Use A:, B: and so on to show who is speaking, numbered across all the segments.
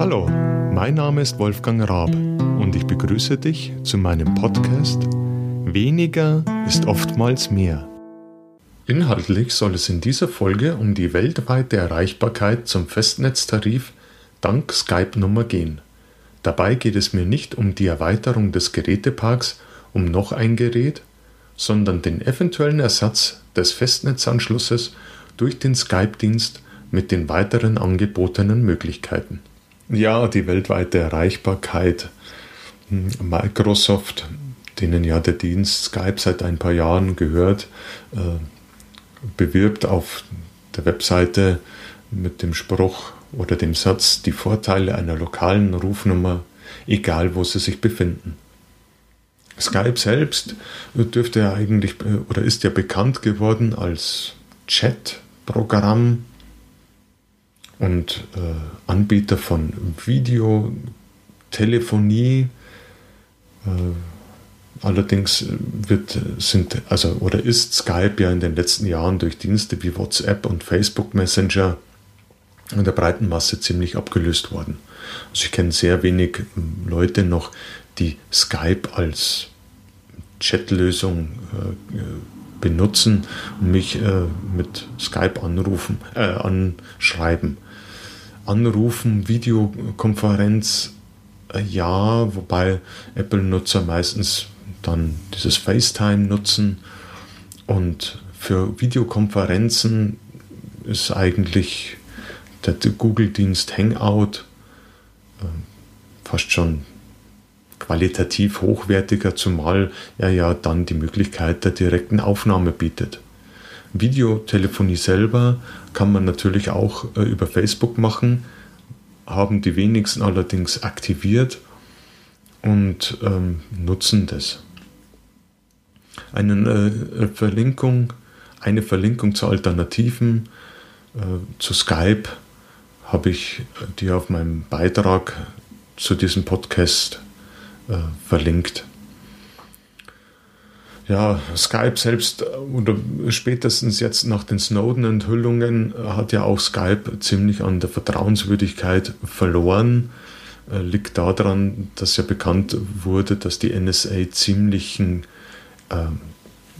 A: Hallo, mein Name ist Wolfgang Raab und ich begrüße dich zu meinem Podcast Weniger ist oftmals mehr. Inhaltlich soll es in dieser Folge um die weltweite Erreichbarkeit zum Festnetztarif dank Skype-Nummer gehen. Dabei geht es mir nicht um die Erweiterung des Geräteparks um noch ein Gerät, sondern den eventuellen Ersatz des Festnetzanschlusses durch den Skype-Dienst mit den weiteren angebotenen Möglichkeiten. Ja, die weltweite Erreichbarkeit. Microsoft, denen ja der Dienst Skype seit ein paar Jahren gehört, äh, bewirbt auf der Webseite mit dem Spruch oder dem Satz die Vorteile einer lokalen Rufnummer, egal wo sie sich befinden. Skype selbst dürfte ja eigentlich oder ist ja bekannt geworden als Chat-Programm und äh, Anbieter von Videotelefonie. Äh, allerdings wird, sind, also, oder ist Skype ja in den letzten Jahren durch Dienste wie WhatsApp und Facebook Messenger in der breiten Masse ziemlich abgelöst worden. Also ich kenne sehr wenig Leute noch, die Skype als Chatlösung äh, benutzen und mich äh, mit Skype anrufen, äh, anschreiben. Anrufen, Videokonferenz, äh, ja, wobei Apple-Nutzer meistens dann dieses FaceTime nutzen und für Videokonferenzen ist eigentlich der Google-Dienst Hangout äh, fast schon qualitativ hochwertiger, zumal er ja dann die Möglichkeit der direkten Aufnahme bietet. Videotelefonie selber kann man natürlich auch äh, über Facebook machen, haben die wenigsten allerdings aktiviert und ähm, nutzen das. Eine äh, Verlinkung, eine Verlinkung zu Alternativen äh, zu Skype habe ich dir auf meinem Beitrag zu diesem Podcast äh, verlinkt. Ja, Skype selbst oder spätestens jetzt nach den Snowden-Enthüllungen hat ja auch Skype ziemlich an der Vertrauenswürdigkeit verloren. Äh, liegt daran, dass ja bekannt wurde, dass die NSA ziemlichen, äh,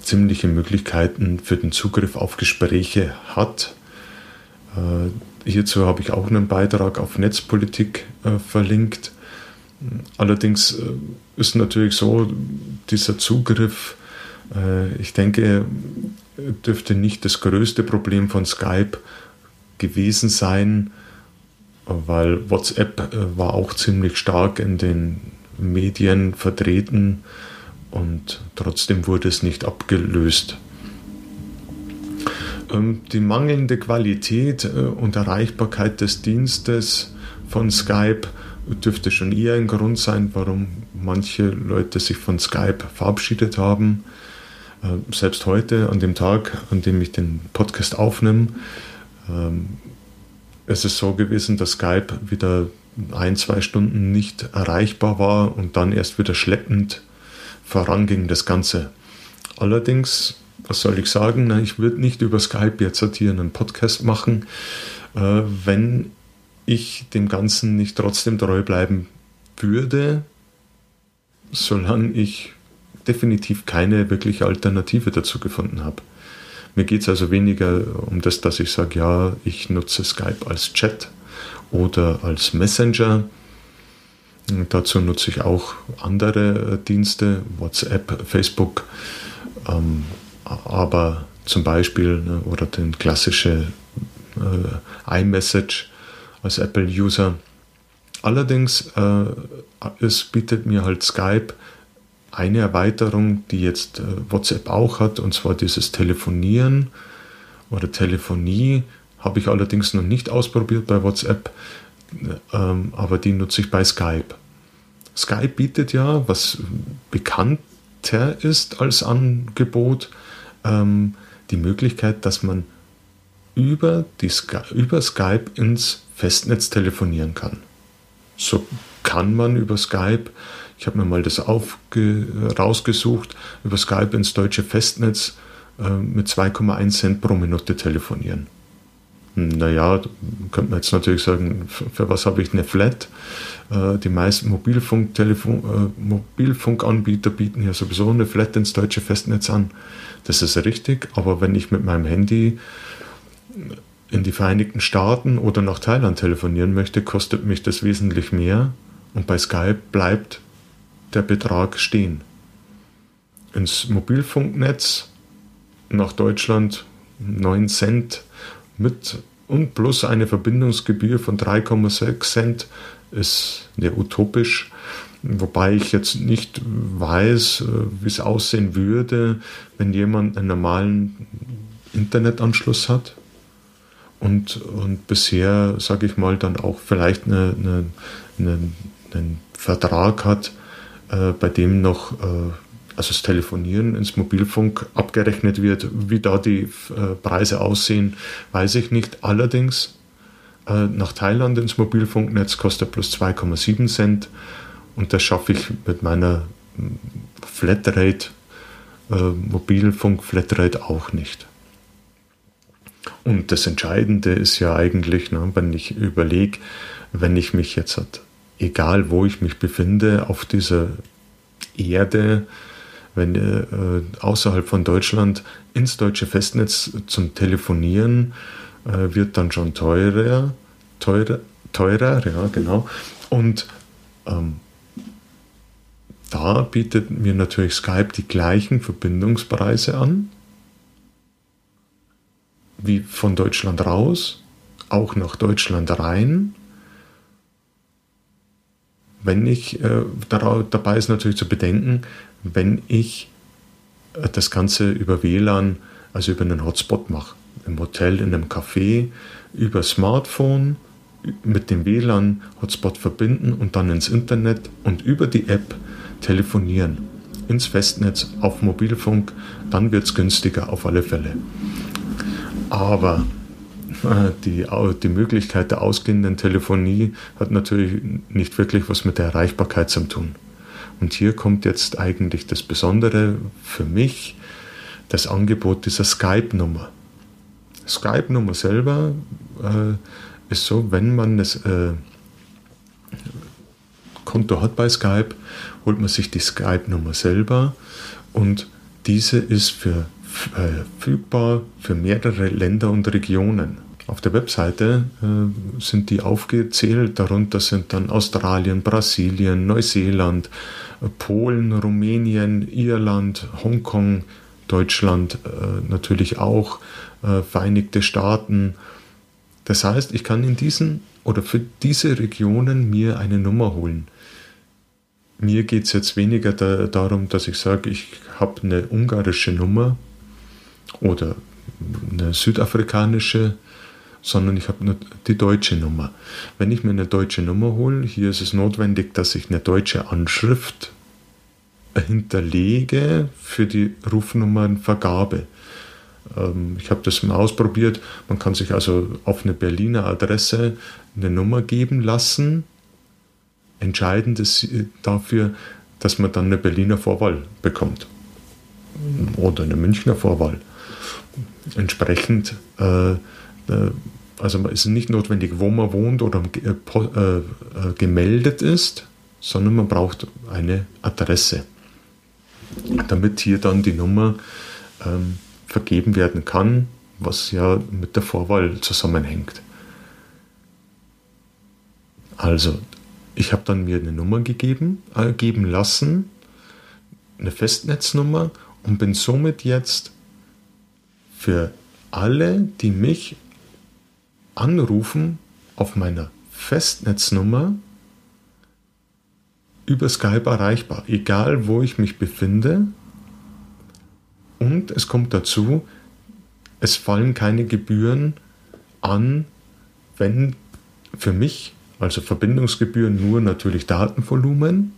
A: ziemliche Möglichkeiten für den Zugriff auf Gespräche hat. Äh, hierzu habe ich auch einen Beitrag auf Netzpolitik äh, verlinkt. Allerdings äh, ist natürlich so, dieser Zugriff, äh, ich denke, dürfte nicht das größte Problem von Skype gewesen sein, weil WhatsApp äh, war auch ziemlich stark in den Medien vertreten und trotzdem wurde es nicht abgelöst. Ähm, die mangelnde Qualität und Erreichbarkeit des Dienstes von Skype dürfte schon eher ein Grund sein, warum manche Leute sich von Skype verabschiedet haben. Äh, selbst heute, an dem Tag, an dem ich den Podcast aufnehme, ähm, es ist so gewesen, dass Skype wieder ein, zwei Stunden nicht erreichbar war und dann erst wieder schleppend voranging das Ganze. Allerdings, was soll ich sagen, ich würde nicht über Skype jetzt hier einen Podcast machen, äh, wenn ich dem Ganzen nicht trotzdem treu bleiben würde, solange ich definitiv keine wirkliche Alternative dazu gefunden habe. Mir geht es also weniger um das, dass ich sage, ja, ich nutze Skype als Chat oder als Messenger. Dazu nutze ich auch andere Dienste, WhatsApp, Facebook, ähm, aber zum Beispiel ne, oder den klassische äh, iMessage als Apple-User. Allerdings äh, es bietet mir halt Skype eine Erweiterung, die jetzt äh, WhatsApp auch hat, und zwar dieses Telefonieren oder Telefonie. Habe ich allerdings noch nicht ausprobiert bei WhatsApp, ähm, aber die nutze ich bei Skype. Skype bietet ja, was bekannter ist als Angebot, ähm, die Möglichkeit, dass man über, die über Skype ins Festnetz telefonieren kann. So kann man über Skype, ich habe mir mal das aufge, rausgesucht, über Skype ins deutsche Festnetz äh, mit 2,1 Cent pro Minute telefonieren. Naja, könnte man jetzt natürlich sagen, für was habe ich eine Flat? Äh, die meisten Mobilfunk äh, Mobilfunkanbieter bieten ja sowieso eine Flat ins deutsche Festnetz an. Das ist richtig, aber wenn ich mit meinem Handy in die Vereinigten Staaten oder nach Thailand telefonieren möchte, kostet mich das wesentlich mehr und bei Skype bleibt der Betrag stehen. Ins Mobilfunknetz nach Deutschland 9 Cent mit und plus eine Verbindungsgebühr von 3,6 Cent ist ja utopisch. Wobei ich jetzt nicht weiß, äh, wie es aussehen würde, wenn jemand einen normalen Internetanschluss hat und, und bisher, sage ich mal, dann auch vielleicht eine, eine, eine, einen Vertrag hat, äh, bei dem noch äh, also das Telefonieren ins Mobilfunk abgerechnet wird. Wie da die äh, Preise aussehen, weiß ich nicht. Allerdings äh, nach Thailand ins Mobilfunknetz kostet plus 2,7 Cent und das schaffe ich mit meiner hm, Flatrate, äh, Mobilfunk Flatrate auch nicht. Und das Entscheidende ist ja eigentlich, ne, wenn ich überlege, wenn ich mich jetzt, hat, egal wo ich mich befinde, auf dieser Erde, wenn äh, außerhalb von Deutschland ins deutsche Festnetz zum Telefonieren äh, wird dann schon teurer, teurer, teurer, ja genau. Und ähm, da bietet mir natürlich Skype die gleichen Verbindungspreise an wie von Deutschland raus, auch nach Deutschland rein. Wenn ich, äh, dabei ist natürlich zu bedenken, wenn ich äh, das Ganze über WLAN, also über einen Hotspot mache, im Hotel, in einem Café, über Smartphone mit dem WLAN-Hotspot verbinden und dann ins Internet und über die App telefonieren, ins Festnetz, auf Mobilfunk, dann wird es günstiger auf alle Fälle. Aber die, die Möglichkeit der ausgehenden Telefonie hat natürlich nicht wirklich was mit der Erreichbarkeit zu tun. Und hier kommt jetzt eigentlich das Besondere für mich, das Angebot dieser Skype-Nummer. Skype-Nummer selber äh, ist so, wenn man das äh, Konto hat bei Skype, holt man sich die Skype-Nummer selber und diese ist für verfügbar für mehrere Länder und Regionen. Auf der Webseite äh, sind die aufgezählt, darunter sind dann Australien, Brasilien, Neuseeland, äh, Polen, Rumänien, Irland, Hongkong, Deutschland äh, natürlich auch, äh, Vereinigte Staaten. Das heißt, ich kann in diesen oder für diese Regionen mir eine Nummer holen. Mir geht es jetzt weniger da, darum, dass ich sage, ich habe eine ungarische Nummer, oder eine südafrikanische, sondern ich habe nur die deutsche Nummer. Wenn ich mir eine deutsche Nummer hole, hier ist es notwendig, dass ich eine deutsche Anschrift hinterlege für die Rufnummernvergabe. Ähm, ich habe das mal ausprobiert. Man kann sich also auf eine Berliner Adresse eine Nummer geben lassen. Entscheidend ist dafür, dass man dann eine Berliner Vorwahl bekommt. Oder eine Münchner Vorwahl entsprechend, äh, also es ist nicht notwendig, wo man wohnt oder äh, äh, äh, gemeldet ist, sondern man braucht eine Adresse, damit hier dann die Nummer ähm, vergeben werden kann, was ja mit der Vorwahl zusammenhängt. Also, ich habe dann mir eine Nummer gegeben, äh, geben lassen, eine Festnetznummer und bin somit jetzt für alle, die mich anrufen auf meiner Festnetznummer über Skype erreichbar, egal wo ich mich befinde. Und es kommt dazu, es fallen keine Gebühren an, wenn für mich, also Verbindungsgebühren, nur natürlich Datenvolumen.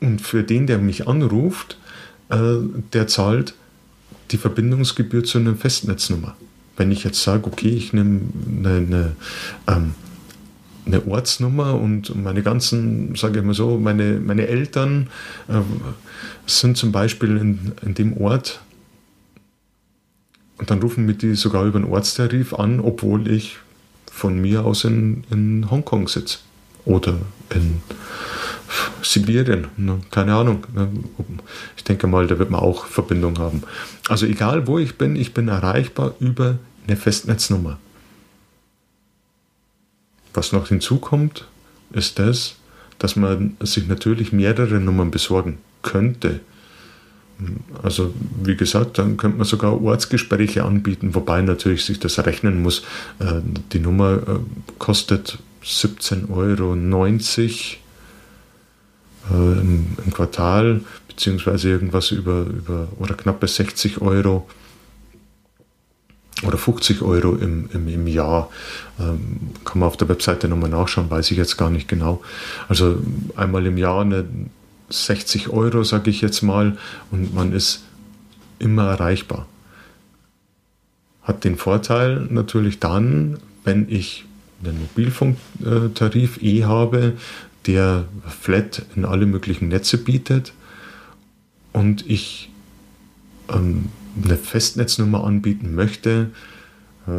A: Und für den, der mich anruft, äh, der zahlt die Verbindungsgebühr zu einer Festnetznummer. Wenn ich jetzt sage, okay, ich nehme eine, eine, ähm, eine Ortsnummer und meine ganzen, sage ich mal so, meine, meine Eltern äh, sind zum Beispiel in, in dem Ort Und dann rufen mich die sogar über den Ortstarif an, obwohl ich von mir aus in, in Hongkong sitze. Oder in Sibirien, ne? keine Ahnung. Ne? Ich denke mal, da wird man auch Verbindung haben. Also egal wo ich bin, ich bin erreichbar über eine Festnetznummer. Was noch hinzukommt, ist das, dass man sich natürlich mehrere Nummern besorgen könnte. Also wie gesagt, dann könnte man sogar Ortsgespräche anbieten, wobei natürlich sich das rechnen muss. Äh, die Nummer äh, kostet 17,90 Euro äh, im, Quartal, beziehungsweise irgendwas über, über oder knappe 60 Euro oder 50 Euro im, im, im Jahr. Ähm, kann man auf der Webseite nochmal nachschauen, weiß ich jetzt gar nicht genau. Also einmal im Jahr eine 60 Euro, sage ich jetzt mal, und man ist immer erreichbar. Hat den Vorteil natürlich dann, wenn ich einen Mobilfunktarif eh habe, der flat in alle möglichen Netze bietet und ich ähm, eine Festnetznummer anbieten möchte, äh,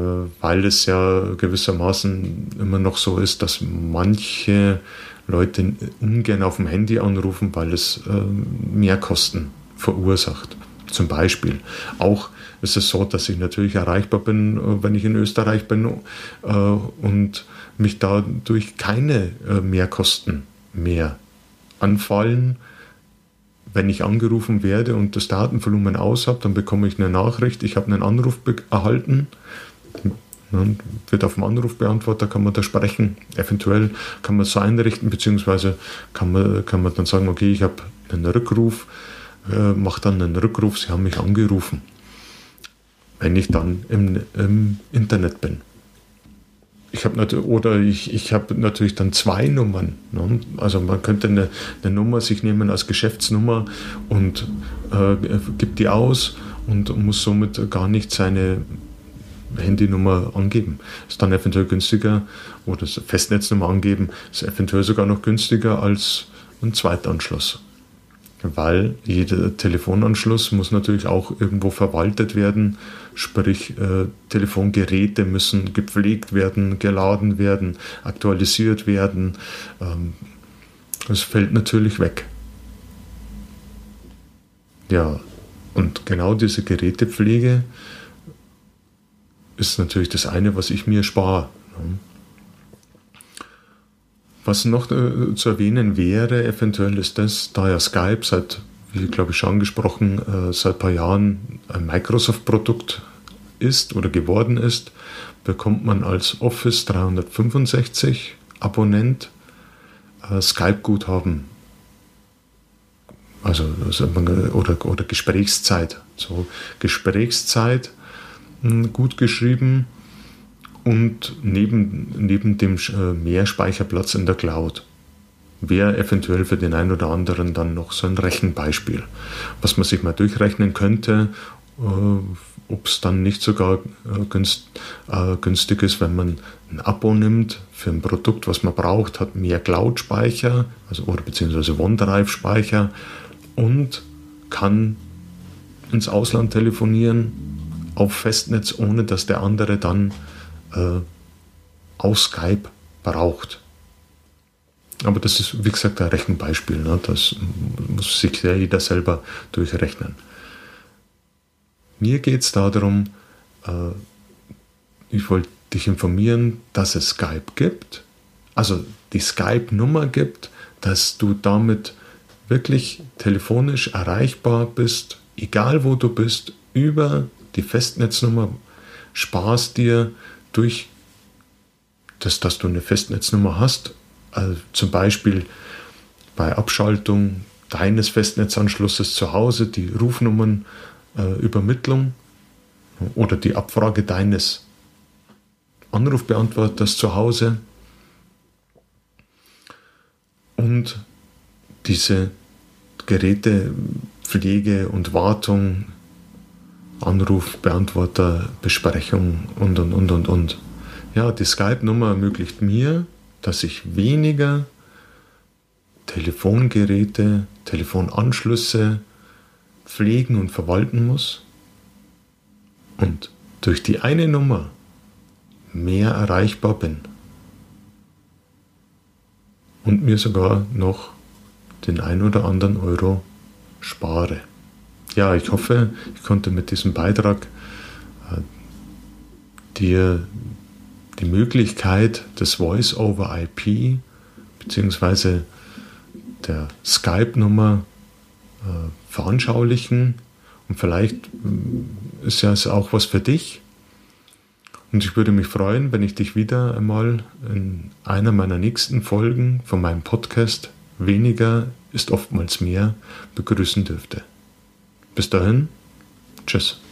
A: weil es ja gewissermaßen immer noch so ist, dass manche Leute ungern auf dem Handy anrufen, weil es äh, mehr Kosten verursacht. Zum Beispiel. Auch ist es so, dass ich natürlich erreichbar bin, äh, wenn ich in Österreich bin und mich dadurch keine Mehrkosten mehr anfallen wenn ich angerufen werde und das Datenvolumen aus habe, dann bekomme ich eine Nachricht, ich habe einen Anruf erhalten. Dann wird auf dem Anrufbeantworter, kann man da sprechen. Eventuell kann man es so einrichten, beziehungsweise kann man, kann man dann sagen, okay, ich habe einen Rückruf, äh, mache dann einen Rückruf, Sie haben mich angerufen. Wenn ich dann im, im Internet bin ich habe natürlich, oder ich, ich habe natürlich dann zwei Nummern. Ne? Also man könnte eine, eine, Nummer sich nehmen als Geschäftsnummer und äh, gibt die aus und muss somit gar nicht seine Handynummer angeben. Ist dann eventuell günstiger oder Festnetznummer angeben, ist eventuell sogar noch günstiger als ein Zweitanschluss weil jeder Telefonanschluss muss natürlich auch irgendwo verwaltet werden, sprich äh, Telefongeräte müssen gepflegt werden, geladen werden, aktualisiert werden. Ähm, das fällt natürlich weg. Ja, und genau diese Gerätepflege ist natürlich das eine, was ich mir spare. Ne? Was noch äh, zu erwähnen wäre, eventuell ist das, da ja Skype seit, wie glaube ich schon angesprochen, äh, seit ein paar Jahren ein Microsoft-Produkt ist oder geworden ist, bekommt man als Office 365 Abonnent äh, Skype-Guthaben. Also, also oder, oder Gesprächszeit. So Gesprächszeit hm, gut geschrieben und neben, neben dem äh, Mehrspeicherplatz in der Cloud wäre eventuell für den einen oder anderen dann noch so ein Rechenbeispiel, was man sich mal durchrechnen könnte, äh, ob es dann nicht sogar äh, günst, äh, günstig ist, wenn man ein Abo nimmt für ein Produkt, was man braucht, hat mehr Cloud-Speicher, also oder beziehungsweise OneDrive-Speicher und kann ins Ausland telefonieren auf Festnetz, ohne dass der andere dann äh, aus Skype braucht. Aber das ist, wie gesagt, ein Rechenbeispiel. Ne? Das muss sich jeder selber durchrechnen. Mir geht es darum, äh, ich wollte dich informieren, dass es Skype gibt, also die Skype-Nummer gibt, dass du damit wirklich telefonisch erreichbar bist, egal wo du bist, über die Festnetznummer, sparst dir durch das, dass du eine Festnetznummer hast, also zum Beispiel bei Abschaltung deines Festnetzanschlusses zu Hause die Rufnummernübermittlung äh, oder die Abfrage deines Anrufbeantworters zu Hause und diese Gerätepflege und Wartung Anruf, Beantworter, Besprechung und und und und und. Ja, die Skype-Nummer ermöglicht mir, dass ich weniger Telefongeräte, Telefonanschlüsse pflegen und verwalten muss und durch die eine Nummer mehr erreichbar bin und mir sogar noch den ein oder anderen Euro spare. Ja, ich hoffe, ich konnte mit diesem Beitrag äh, dir die Möglichkeit des Voice over IP bzw. der Skype-Nummer äh, veranschaulichen. Und vielleicht äh, ist ja es auch was für dich. Und ich würde mich freuen, wenn ich dich wieder einmal in einer meiner nächsten Folgen von meinem Podcast Weniger ist oftmals mehr begrüßen dürfte. Bis dahin, tschüss.